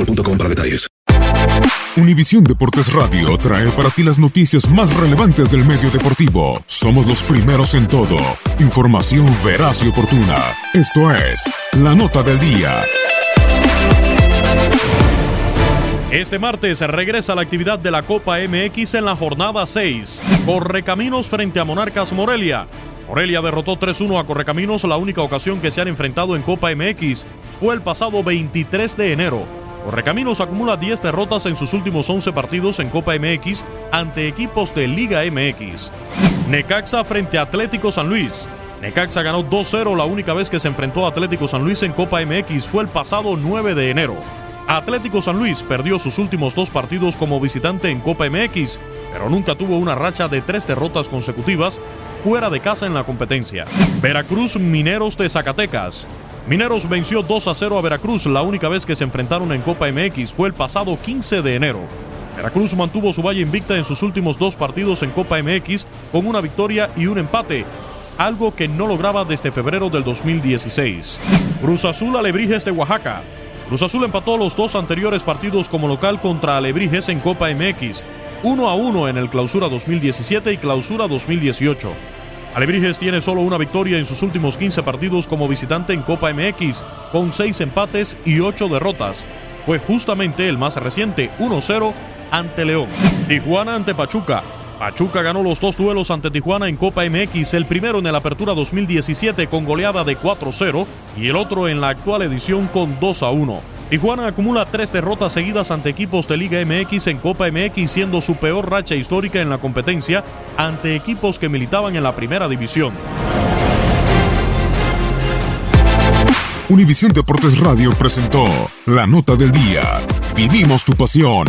boostmobile.com para detalles. Univisión Deportes Radio trae para ti las noticias más relevantes del medio deportivo. Somos los primeros en todo. Información veraz y oportuna. Esto es La Nota del Día. Este martes regresa la actividad de la Copa MX en la jornada 6. Correcaminos frente a Monarcas Morelia. Morelia derrotó 3-1 a Correcaminos. La única ocasión que se han enfrentado en Copa MX fue el pasado 23 de enero. Correcaminos acumula 10 derrotas en sus últimos 11 partidos en Copa MX ante equipos de Liga MX. Necaxa frente a Atlético San Luis. Necaxa ganó 2-0 la única vez que se enfrentó a Atlético San Luis en Copa MX fue el pasado 9 de enero. Atlético San Luis perdió sus últimos dos partidos como visitante en Copa MX, pero nunca tuvo una racha de tres derrotas consecutivas fuera de casa en la competencia. Veracruz Mineros de Zacatecas. Mineros venció 2 a 0 a Veracruz. La única vez que se enfrentaron en Copa MX fue el pasado 15 de enero. Veracruz mantuvo su valla invicta en sus últimos dos partidos en Copa MX con una victoria y un empate, algo que no lograba desde febrero del 2016. Cruz Azul Alebrijes de Oaxaca. Cruz Azul empató los dos anteriores partidos como local contra Alebrijes en Copa MX, 1 a 1 en el Clausura 2017 y Clausura 2018. Alebrijes tiene solo una victoria en sus últimos 15 partidos como visitante en Copa MX, con 6 empates y 8 derrotas. Fue justamente el más reciente, 1-0 ante León. Tijuana ante Pachuca. Pachuca ganó los dos duelos ante Tijuana en Copa MX, el primero en el Apertura 2017 con goleada de 4-0 y el otro en la actual edición con 2-1. Tijuana acumula tres derrotas seguidas ante equipos de Liga MX en Copa MX, siendo su peor racha histórica en la competencia ante equipos que militaban en la primera división. Univisión Deportes Radio presentó La Nota del Día. Vivimos tu pasión.